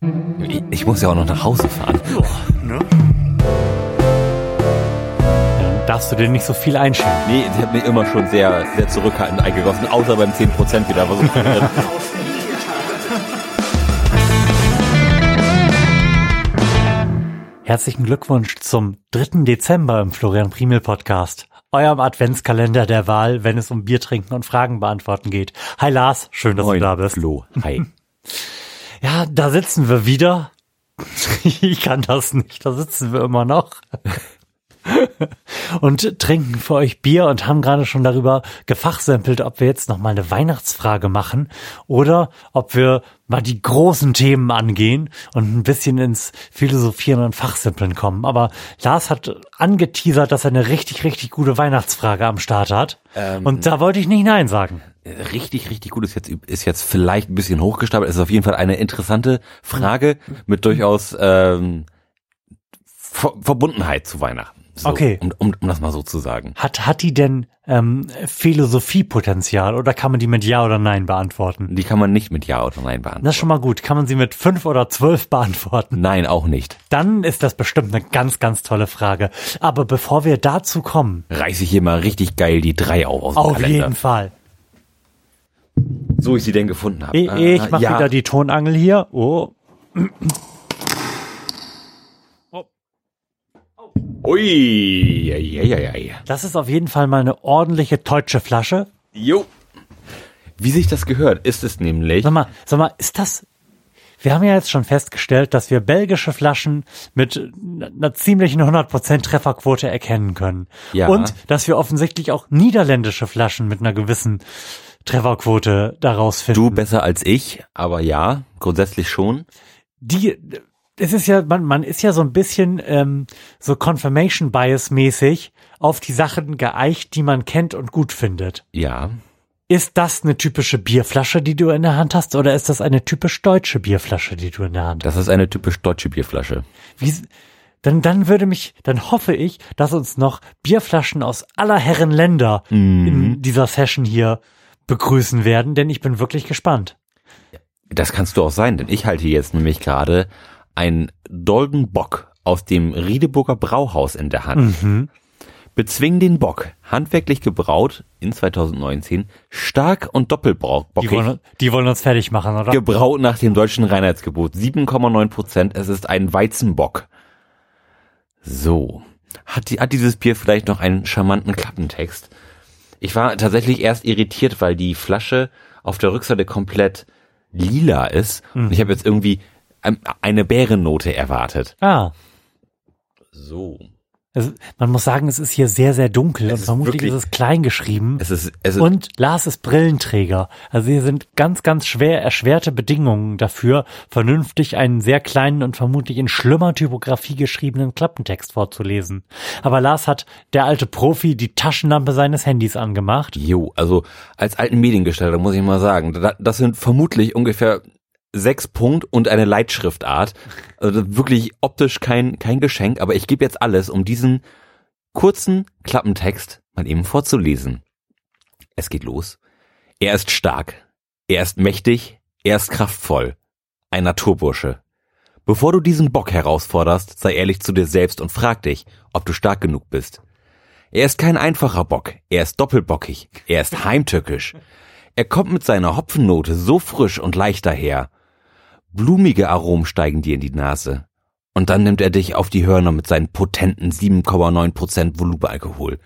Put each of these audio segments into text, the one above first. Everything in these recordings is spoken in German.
Ich, ich muss ja auch noch nach Hause fahren. Ne? Dann darfst du dir nicht so viel einschenken. Nee, sie hat mir immer schon sehr, sehr zurückhaltend eingegossen, außer beim 10% wieder. Was Herzlichen Glückwunsch zum 3. Dezember im Florian Primel Podcast. Eurem Adventskalender der Wahl, wenn es um Bier trinken und Fragen beantworten geht. Hi Lars, schön, dass Moin, du da bist. Flo. Hi. Ja, da sitzen wir wieder. Ich kann das nicht, da sitzen wir immer noch. und trinken für euch Bier und haben gerade schon darüber gefachsimpelt, ob wir jetzt noch mal eine Weihnachtsfrage machen oder ob wir mal die großen Themen angehen und ein bisschen ins Philosophieren und Fachsimpeln kommen. Aber Lars hat angeteasert, dass er eine richtig, richtig gute Weihnachtsfrage am Start hat. Ähm, und da wollte ich nicht Nein sagen. Richtig, richtig gut ist jetzt, ist jetzt vielleicht ein bisschen hochgestapelt. Es ist auf jeden Fall eine interessante Frage mit durchaus ähm, Ver Verbundenheit zu Weihnachten. So, Okay. Um, um, um das mal so zu sagen. Hat, hat die denn ähm, Philosophiepotenzial oder kann man die mit Ja oder Nein beantworten? Die kann man nicht mit Ja oder Nein beantworten. Das ist schon mal gut. Kann man sie mit fünf oder zwölf beantworten? Nein, auch nicht. Dann ist das bestimmt eine ganz, ganz tolle Frage. Aber bevor wir dazu kommen, Reiß ich hier mal richtig geil die drei auf aus dem auf Kalender. jeden Fall. So ich sie denn gefunden habe. Ich, ich mache ja. wieder die Tonangel hier. Oh, Ui, ja, ja, ja, ja. das ist auf jeden Fall mal eine ordentliche deutsche Flasche. Jo. Wie sich das gehört, ist es nämlich. Sag mal, sag mal, ist das? Wir haben ja jetzt schon festgestellt, dass wir belgische Flaschen mit einer ziemlichen 100% Trefferquote erkennen können. Ja. Und dass wir offensichtlich auch niederländische Flaschen mit einer gewissen Trefferquote daraus finden. Du besser als ich, aber ja, grundsätzlich schon. die, es ist ja, man, man ist ja so ein bisschen ähm, so Confirmation Bias mäßig auf die Sachen geeicht, die man kennt und gut findet. Ja. Ist das eine typische Bierflasche, die du in der Hand hast, oder ist das eine typisch deutsche Bierflasche, die du in der Hand hast? Das ist eine typisch deutsche Bierflasche. Wie, dann, dann würde mich, dann hoffe ich, dass uns noch Bierflaschen aus aller Herren Länder in dieser Session hier begrüßen werden, denn ich bin wirklich gespannt. Das kannst du auch sein, denn ich halte jetzt nämlich gerade ein Dolden Bock aus dem Riedeburger Brauhaus in der Hand. Mhm. Bezwing den Bock, handwerklich gebraut in 2019, stark und Die doppelbockig. wollen, die wollen uns fertig machen, oder? Gebraut nach dem deutschen Reinheitsgebot. 7,9 Prozent. Es ist ein Weizenbock. So. Hat, die, hat dieses Bier vielleicht noch einen charmanten Klappentext? Ich war tatsächlich erst irritiert, weil die Flasche auf der Rückseite komplett lila ist. Und ich habe jetzt irgendwie eine Bärennote erwartet. Ah. So. Es, man muss sagen, es ist hier sehr, sehr dunkel und ist vermutlich wirklich- ist es klein geschrieben. Es ist, es ist Und Lars ist Brillenträger. Also hier sind ganz, ganz schwer erschwerte Bedingungen dafür, vernünftig einen sehr kleinen und vermutlich in schlimmer Typografie geschriebenen Klappentext vorzulesen. Aber Lars hat, der alte Profi, die Taschenlampe seines Handys angemacht. Jo, also als alten Mediengestalter muss ich mal sagen, da- das sind vermutlich ungefähr sechs Punkt und eine Leitschriftart. Also wirklich optisch kein, kein Geschenk, aber ich gebe jetzt alles, um diesen kurzen Klappentext mal eben vorzulesen. Es geht los. Er ist stark. Er ist mächtig. Er ist kraftvoll. Ein Naturbursche. Bevor du diesen Bock herausforderst, sei ehrlich zu dir selbst und frag dich, ob du stark genug bist. Er ist kein einfacher Bock, er ist doppelbockig, er ist heimtückisch. Er kommt mit seiner Hopfennote so frisch und leicht daher. Blumige Aromen steigen dir in die Nase. Und dann nimmt er dich auf die Hörner mit seinen potenten 7,9% Volumenalkohol.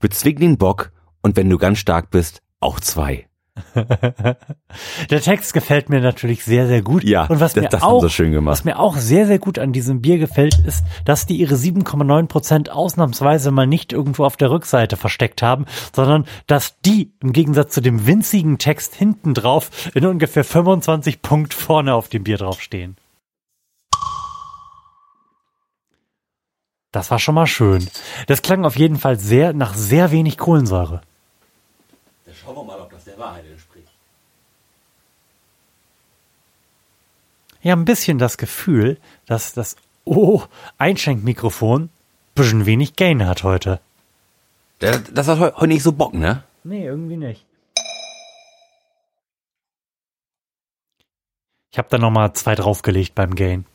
Bezwing den Bock und wenn du ganz stark bist, auch zwei. Der Text gefällt mir natürlich sehr, sehr gut. Ja, und was das- mir das haben auch, sie schön gemacht. was mir auch sehr, sehr gut an diesem Bier gefällt, ist, dass die ihre 7,9 Prozent ausnahmsweise mal nicht irgendwo auf der Rückseite versteckt haben, sondern dass die im Gegensatz zu dem winzigen Text hinten drauf in ungefähr 25 Punkt vorne auf dem Bier draufstehen. Das war schon mal schön. Das klang auf jeden Fall sehr nach sehr wenig Kohlensäure. Schauen wir mal, ob das der Wahrheit Ja, ein bisschen das Gefühl, dass das Oh Einschenkmikrofon bisschen wenig Gain hat heute. Das, das hat heu- heute nicht so Bock, ne? Nee, irgendwie nicht. Ich Ich habe da noch mal zwei draufgelegt beim Gain.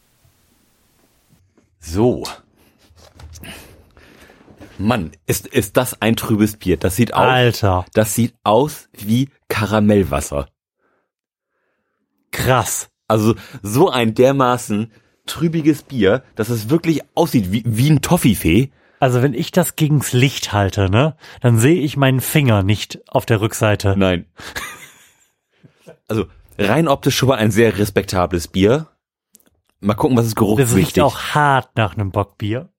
So. Mann, ist, ist das ein trübes Bier. Das sieht aus, Alter, das sieht aus wie Karamellwasser. krass. Also so ein dermaßen trübiges Bier, dass es wirklich aussieht wie, wie ein Toffifee. Also wenn ich das gegens Licht halte, ne, dann sehe ich meinen Finger nicht auf der Rückseite. Nein. Also rein optisch schon mal ein sehr respektables Bier. Mal gucken, was es Das riecht geruchswichtig. auch hart nach einem Bockbier.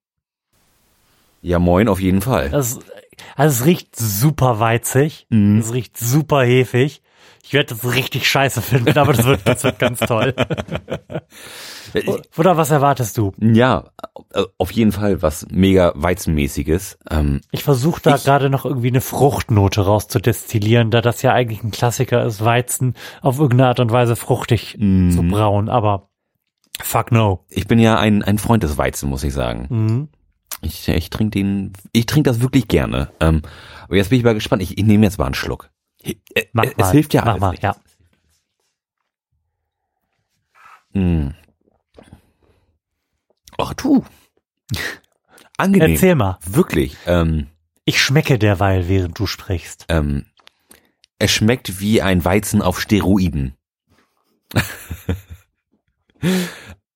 Ja, moin, auf jeden Fall. Das, also es riecht super weizig. Mhm. Es riecht super hefig. Ich werde das richtig scheiße finden, aber das wird, das wird ganz toll. Oder was erwartest du? Ja, äh, auf jeden Fall was mega Weizenmäßiges. Ähm, Ich versuche da gerade noch irgendwie eine Fruchtnote rauszudestillieren, da das ja eigentlich ein Klassiker ist, Weizen auf irgendeine Art und Weise fruchtig Mhm. zu brauen, aber fuck no. ich bin ja ein, ein Freund des Weizen, muss ich sagen. Mhm. Ich, ich trinke den, ich trinke das wirklich gerne. Ähm, aber jetzt bin ich mal gespannt. Ich, ich nehme jetzt mal einen Schluck. Äh, Mach es mal. hilft ja Mach alles mal, ja. Mm. Ach du. Angenehm. Erzähl mal. Wirklich. Ähm, Ich schmecke derweil, während du sprichst. ähm, es schmeckt wie ein Weizen auf Steroiden.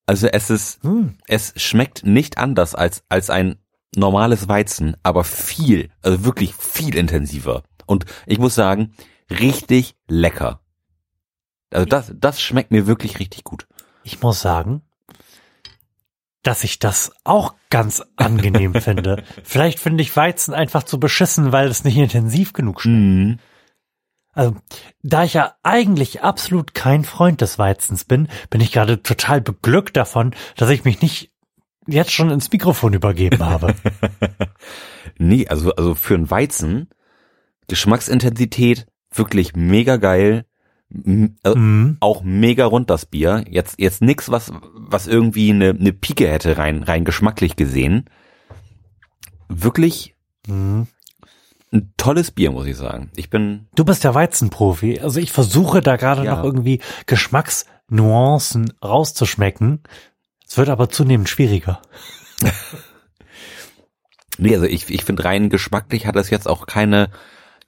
also es ist, Hm. es schmeckt nicht anders als, als ein normales Weizen, aber viel, also wirklich viel intensiver. Und ich muss sagen, richtig lecker. Also das, das schmeckt mir wirklich richtig gut. Ich muss sagen, dass ich das auch ganz angenehm finde. Vielleicht finde ich Weizen einfach zu beschissen, weil es nicht intensiv genug schmeckt. Mhm. Also, da ich ja eigentlich absolut kein Freund des Weizens bin, bin ich gerade total beglückt davon, dass ich mich nicht jetzt schon ins Mikrofon übergeben habe. Nee, also, also für einen Weizen, Geschmacksintensität, wirklich mega geil. Äh, mhm. Auch mega rund das Bier. Jetzt, jetzt nix, was, was irgendwie eine, eine Pike hätte rein, rein geschmacklich gesehen. Wirklich Mhm. ein tolles Bier, muss ich sagen. Ich bin, Du bist der Weizenprofi. Also ich versuche da gerade Ja. noch irgendwie Geschmacksnuancen rauszuschmecken. Es wird aber zunehmend schwieriger. nee, also ich, ich finde rein geschmacklich hat das jetzt auch keine,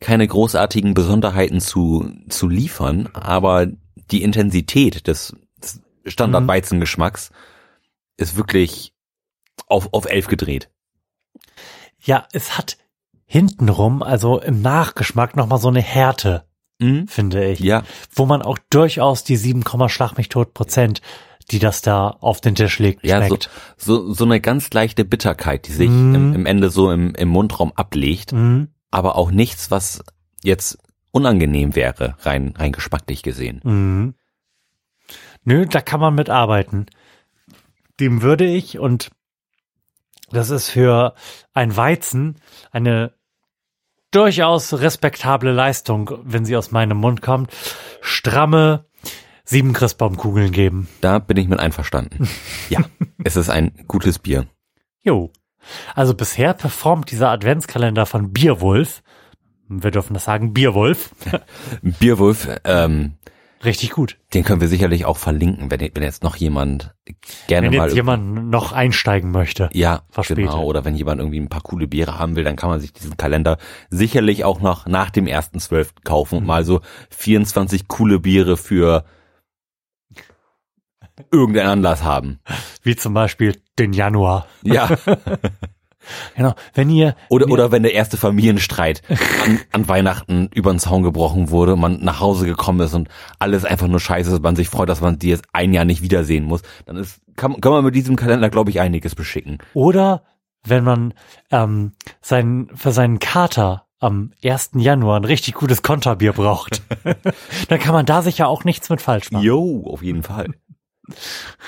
keine großartigen Besonderheiten zu, zu liefern, aber die Intensität des Standard-Weizengeschmacks ist wirklich auf, auf elf gedreht. Ja, es hat hintenrum, also im Nachgeschmack nochmal so eine Härte, Mhm. finde ich. Ja, Wo man auch durchaus die 7, Schlag mich tot Prozent, die das da auf den Tisch legt, ja, so, schmeckt. so, so eine ganz leichte Bitterkeit, die sich Mhm. im, im Ende so im, im Mundraum ablegt, Mhm. Aber auch nichts, was jetzt unangenehm wäre, rein, rein geschmacklich gesehen. Mhm. Nö, da kann man mitarbeiten. Dem würde ich und das ist für ein Weizen eine durchaus respektable Leistung, wenn sie aus meinem Mund kommt, stramme sieben Christbaumkugeln geben. Da bin ich mit einverstanden. ja, es ist ein gutes Bier. Jo. Also bisher performt dieser Adventskalender von Bierwolf, wir dürfen das sagen, Bierwolf, Bierwolf, ähm, richtig gut. den können wir sicherlich auch verlinken, wenn, wenn jetzt noch jemand gerne Wenn mal jetzt jemand noch einsteigen möchte. Ja, verspätet. genau. Oder wenn jemand irgendwie ein paar coole Biere haben will, dann kann man sich diesen Kalender sicherlich auch noch nach dem 1.12. kaufen und mal so 24 coole Biere für irgendeinen Anlass haben. Wie zum Beispiel den Januar. Ja. Genau. Wenn ihr, Oder, oder wenn der erste Familienstreit an, an Weihnachten über den Zaun gebrochen wurde, man nach Hause gekommen ist und alles einfach nur scheiße ist, man sich freut, dass man die jetzt ein Jahr nicht wiedersehen muss, dann ist, kann, kann man mit diesem Kalender, glaube ich, einiges beschicken. oder wenn man ähm, sein, für seinen Kater am 1. Januar ein richtig gutes Konterbier braucht, dann kann man da sicher auch nichts mit falsch machen. Jo, auf jeden Fall.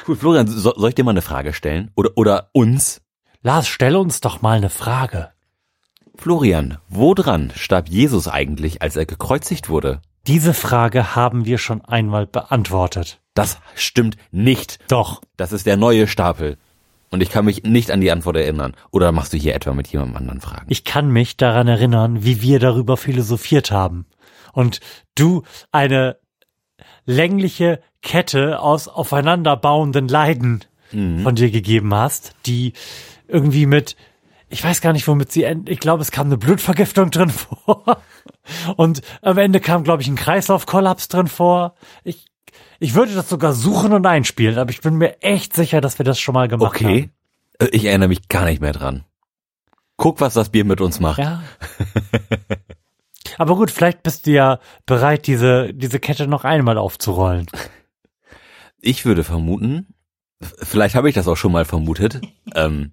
Cool, Florian, so, soll ich dir mal eine Frage stellen? Oder, oder uns? Lars, stell uns doch mal eine Frage. Florian, woran starb Jesus eigentlich, als er gekreuzigt wurde? Diese Frage haben wir schon einmal beantwortet. Das stimmt nicht. Doch. Das ist der neue Stapel. Und ich kann mich nicht an die Antwort erinnern. Oder machst du hier etwa mit jemandem anderen Fragen? Ich kann mich daran erinnern, wie wir darüber philosophiert haben. Und du eine längliche Kette aus aufeinanderbauenden Leiden von dir gegeben hast, die irgendwie mit, ich weiß gar nicht, womit sie end, ich glaube, es kam eine Blutvergiftung drin vor. Und am Ende kam, glaube ich, ein Kreislaufkollaps drin vor. Ich, ich würde das sogar suchen und einspielen, aber ich bin mir echt sicher, dass wir das schon mal gemacht haben. Okay. Äh, Ich erinnere mich gar nicht mehr dran. Guck, was das Bier mit uns macht. Ja. Aber gut, vielleicht bist du ja bereit, diese, diese Kette noch einmal aufzurollen. Ich würde vermuten, vielleicht habe ich das auch schon mal vermutet, ähm,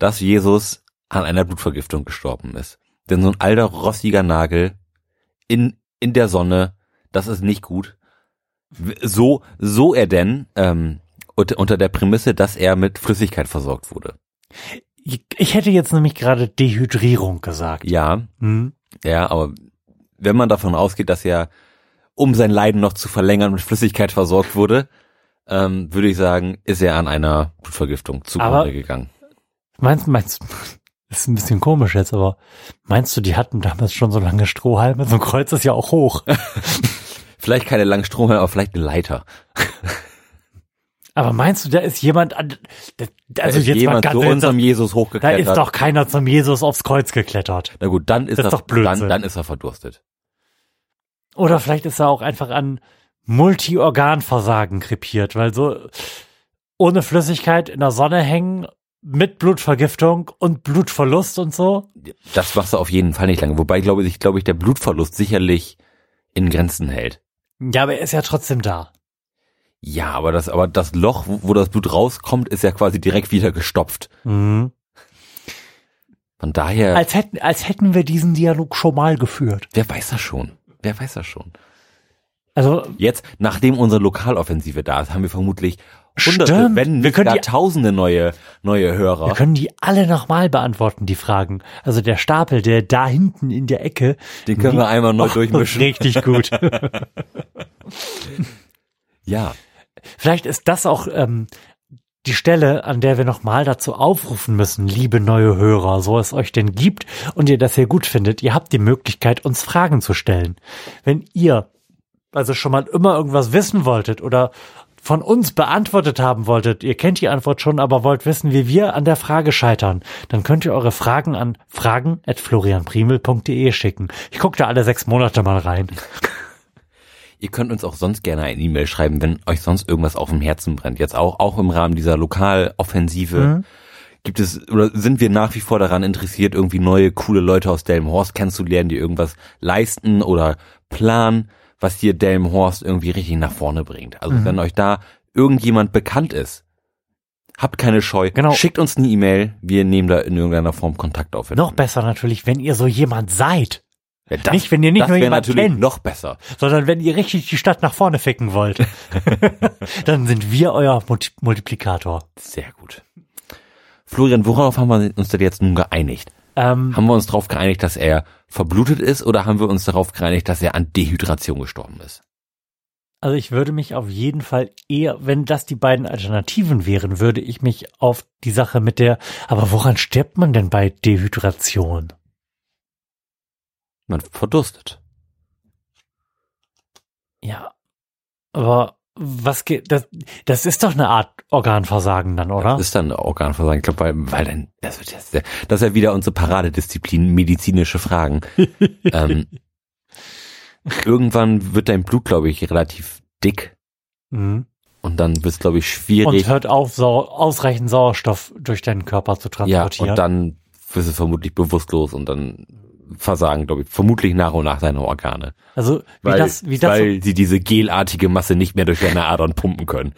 dass Jesus an einer Blutvergiftung gestorben ist. Denn so ein alter, rostiger Nagel in, in der Sonne, das ist nicht gut. So, so er denn, ähm, unter, unter der Prämisse, dass er mit Flüssigkeit versorgt wurde. Ich, hätte jetzt nämlich gerade Dehydrierung gesagt. Ja, Hm? Ja, aber wenn man davon ausgeht, dass er, um sein Leiden noch zu verlängern, mit Flüssigkeit versorgt wurde, ähm, würde ich sagen, ist er an einer Blutvergiftung zugrunde gegangen. Meinst, meinst, das ist ein bisschen komisch jetzt, aber meinst du, die hatten damals schon so lange Strohhalme? So ein Kreuz ist ja auch hoch. Vielleicht keine langen Stromhalme, aber vielleicht eine Leiter. Aber meinst du, da ist jemand an, da, Da also ist jetzt mal jemand ganz zu unserem Jesus da hochgeklettert. ist doch keiner zum Jesus aufs Kreuz geklettert. Na gut, dann ist, Das er, ist doch Blödsinn. dann, dann ist er verdurstet. Oder vielleicht ist er auch einfach an Multiorganversagen krepiert, weil so ohne Flüssigkeit in der Sonne hängen, mit Blutvergiftung und Blutverlust und so. Das machst du auf jeden Fall nicht lange. Wobei, glaube ich, glaube ich, der Blutverlust sicherlich in Grenzen hält. Ja, aber er ist ja trotzdem da. Ja, aber das, aber das Loch, wo, wo das Blut rauskommt, ist ja quasi direkt wieder gestopft. Mhm. Von daher, Als hätten, als hätten wir diesen Dialog schon mal geführt. wer weiß das schon? Wer weiß das schon? Also, Jetzt, nachdem unsere Lokaloffensive da ist, haben wir vermutlich hunderte, Stimmt. wenn Wir nicht können gar die- tausende neue, neue Hörer. wir können die alle nochmal beantworten, die Fragen. Also der Stapel, der da hinten in der Ecke. Den können wir einmal neu Oh, durchmischen. Richtig gut. Ja. Vielleicht ist das auch ähm, die Stelle, an der wir nochmal dazu aufrufen müssen, liebe neue Hörer, so es euch denn gibt und ihr das hier gut findet. Ihr habt die Möglichkeit, uns Fragen zu stellen. Wenn ihr also schon mal immer irgendwas wissen wolltet oder von uns beantwortet haben wolltet, ihr kennt die Antwort schon, aber wollt wissen, wie wir an der Frage scheitern, dann könnt ihr eure Fragen an fragen.florianprimel.de schicken. Ich gucke da alle sechs Monate mal rein. Ihr könnt uns auch sonst gerne eine E-Mail schreiben, wenn euch sonst irgendwas auf dem Herzen brennt. Jetzt auch, auch im Rahmen dieser Lokaloffensive. Mhm. Gibt es, oder sind wir nach wie vor daran interessiert, irgendwie neue, coole Leute aus Delmenhorst kennenzulernen, die irgendwas leisten oder planen, was hier Delmenhorst irgendwie richtig nach vorne bringt. Also Mhm. wenn euch da irgendjemand bekannt ist, habt keine Scheu. Genau. Schickt uns eine E-Mail. Wir nehmen da in irgendeiner Form Kontakt auf. Noch besser natürlich, wenn ihr so jemand seid. Ja, das, nicht, wenn ihr nicht nur jemand natürlich kennt. noch besser. sondern wenn ihr richtig die Stadt nach vorne ficken wollt, dann sind wir euer Multi Multiplikator. Sehr gut. Florian, worauf haben wir uns denn jetzt nun geeinigt? Ähm, Haben wir uns darauf geeinigt, dass er verblutet ist oder haben wir uns darauf geeinigt, dass er an Dehydration gestorben ist? also ich würde mich auf jeden Fall eher, wenn das die beiden Alternativen wären, würde ich mich auf die Sache mit der, aber woran stirbt man denn bei Dehydration? Man verdurstet. Ja, aber was geht, das, das ist doch eine Art Organversagen dann, oder? Das ist dann Organversagen. Ich glaube, weil, weil dann, das, wird jetzt, das ist ja wieder unsere Paradedisziplin, medizinische Fragen. ähm, irgendwann wird dein Blut, glaube ich, relativ dick Mhm. und dann wird es, glaube ich, Und schwierig. hört auf, sau ausreichend Sauerstoff durch deinen Körper zu ja, transportieren. und dann wirst du vermutlich bewusstlos und dann versagen, glaube ich, vermutlich nach und nach deine Organe. also wie Weil, das, wie das so weil sie diese gelartige Masse nicht mehr durch deine Adern pumpen können.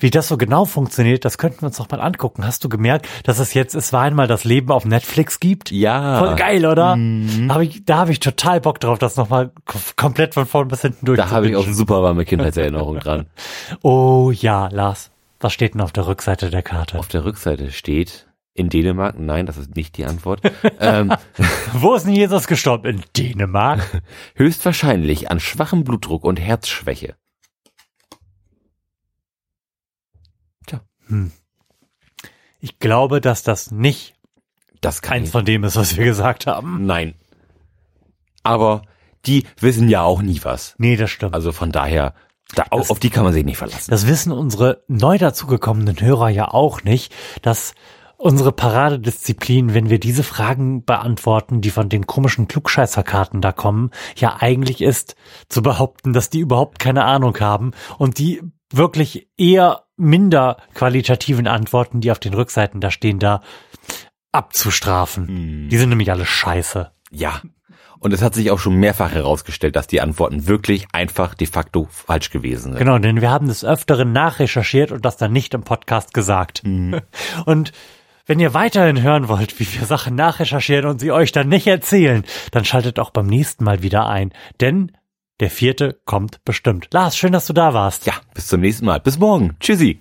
Wie das so genau funktioniert, das könnten wir uns doch mal angucken. Hast du gemerkt, dass es jetzt Es war einmal das Leben auf Netflix gibt? Ja. Voll geil, oder? Mhm. Hab ich, da habe ich total Bock drauf, das nochmal komplett von vorn bis hinten durch Da habe ich auch super warme Kindheitserinnerungen dran. Oh ja, Lars. Was steht denn auf der Rückseite der Karte? Auf der Rückseite steht in Dänemark, nein, das ist nicht die Antwort, ähm, Wo ist denn Jesus gestorben? In Dänemark? höchstwahrscheinlich an schwachem Blutdruck und Herzschwäche. Ich glaube, dass das nicht Das kann eins ich. von dem ist, was wir gesagt haben. Nein. Aber die wissen ja auch nie was. Nee, das stimmt. Also von daher Da, auf, auf die kann man sich nicht verlassen. Das wissen unsere neu dazugekommenen Hörer ja auch nicht, dass unsere Paradedisziplin, wenn wir diese Fragen beantworten, die von den komischen Klugscheißerkarten da kommen, ja eigentlich ist zu behaupten, dass die überhaupt keine Ahnung haben und die wirklich eher minder qualitativen Antworten, die auf den Rückseiten da stehen, da abzustrafen. Die sind nämlich alle scheiße. Ja. Und es hat sich auch schon mehrfach herausgestellt, dass die Antworten wirklich einfach de facto falsch gewesen sind. Genau, denn wir haben des Öfteren nachrecherchiert und das dann nicht im Podcast gesagt. Und wenn ihr weiterhin hören wollt, wie wir Sachen nachrecherchieren und sie euch dann nicht erzählen, dann schaltet auch beim nächsten Mal wieder ein. Denn der vierte kommt bestimmt. Lars, schön, dass du da warst. Ja, bis zum nächsten Mal. Bis morgen. Tschüssi.